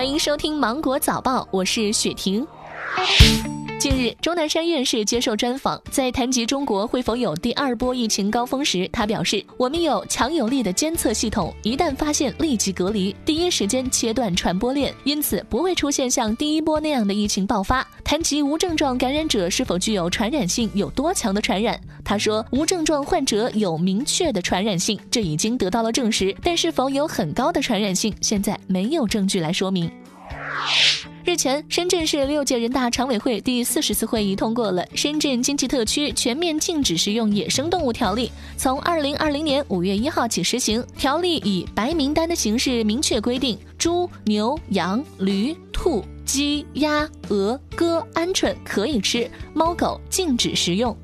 欢迎收听《芒果早报》，我是雪婷。近日，钟南山院士接受专访，在谈及中国会否有第二波疫情高峰时，他表示：“我们有强有力的监测系统，一旦发现立即隔离，第一时间切断传播链，因此不会出现像第一波那样的疫情爆发。”谈及无症状感染者是否具有传染性，有多强的传染，他说：“无症状患者有明确的传染性，这已经得到了证实，但是否有很高的传染性，现在没有证据来说明。”日前，深圳市六届人大常委会第四十次会议通过了《深圳经济特区全面禁止食用野生动物条例》，从二零二零年五月一号起实行。条例以白名单的形式明确规定，猪、牛、羊、驴、兔、鸡、鸭、鹅、鸽、鹌鹑可以吃，猫狗禁止食用。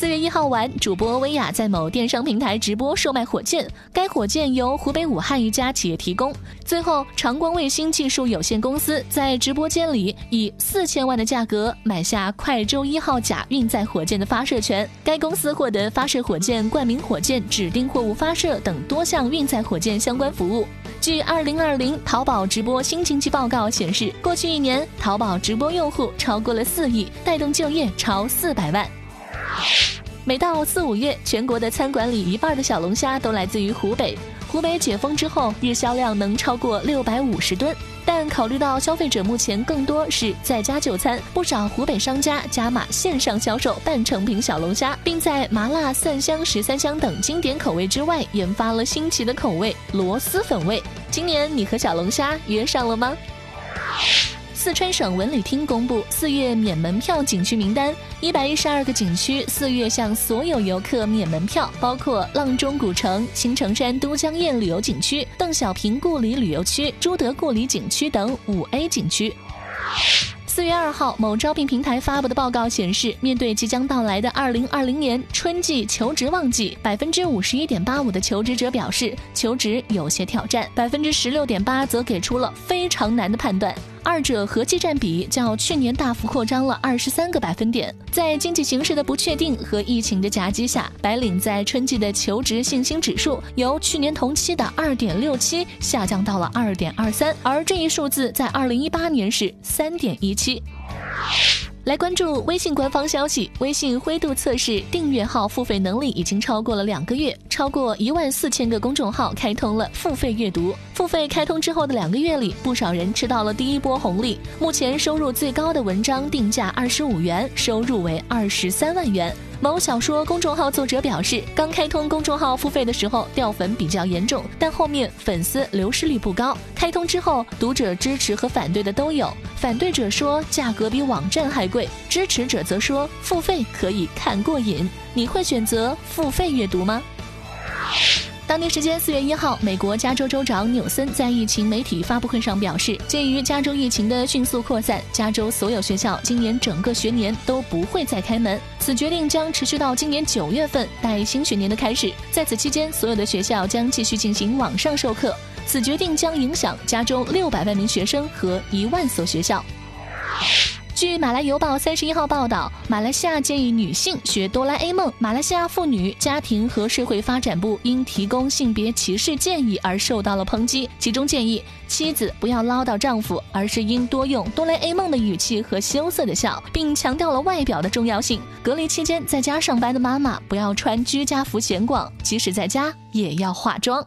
四月一号晚，主播薇娅在某电商平台直播售卖火箭，该火箭由湖北武汉一家企业提供。最后，长光卫星技术有限公司在直播间里以四千万的价格买下快舟一号甲运载火箭的发射权。该公司获得发射火箭、冠名火箭、指定货物发射等多项运载火箭相关服务。据二零二零淘宝直播新经济报告显示，过去一年淘宝直播用户超过了四亿，带动就业超四百万。每到四五月，全国的餐馆里一半的小龙虾都来自于湖北。湖北解封之后，日销量能超过六百五十吨。但考虑到消费者目前更多是在家就餐，不少湖北商家加码线上销售半成品小龙虾，并在麻辣、蒜香、十三香等经典口味之外，研发了新奇的口味螺蛳粉味。今年你和小龙虾约上了吗？四川省文旅厅公布四月免门票景区名单，一百一十二个景区四月向所有游客免门票，包括阆中古城、青城山都江堰旅游景区、邓小平故里旅游区、朱德故里景区等五 A 景区。四月二号，某招聘平台发布的报告显示，面对即将到来的二零二零年春季求职旺季，百分之五十一点八五的求职者表示求职有些挑战，百分之十六点八则给出了非常难的判断。二者合计占比较去年大幅扩张了二十三个百分点。在经济形势的不确定和疫情的夹击下，白领在春季的求职信心指数由去年同期的二点六七下降到了二点二三，而这一数字在二零一八年是三点一七。来关注微信官方消息，微信灰度测试订阅号付费能力已经超过了两个月，超过一万四千个公众号开通了付费阅读。付费开通之后的两个月里，不少人吃到了第一波红利。目前收入最高的文章定价二十五元，收入为二十三万元。某小说公众号作者表示，刚开通公众号付费的时候掉粉比较严重，但后面粉丝流失率不高。开通之后，读者支持和反对的都有。反对者说价格比网站还贵，支持者则说付费可以看过瘾。你会选择付费阅读吗？当地时间四月一号，美国加州州长纽森在疫情媒体发布会上表示，鉴于加州疫情的迅速扩散，加州所有学校今年整个学年都不会再开门。此决定将持续到今年九月份，待新学年的开始。在此期间，所有的学校将继续进行网上授课。此决定将影响加州六百万名学生和一万所学校。据马来邮报三十一号报道，马来西亚建议女性学哆啦 A 梦。马来西亚妇女家庭和社会发展部因提供性别歧视建议而受到了抨击，其中建议妻子不要唠叨丈夫，而是应多用哆啦 A 梦的语气和羞涩的笑，并强调了外表的重要性。隔离期间在家上班的妈妈不要穿居家服闲逛，即使在家也要化妆。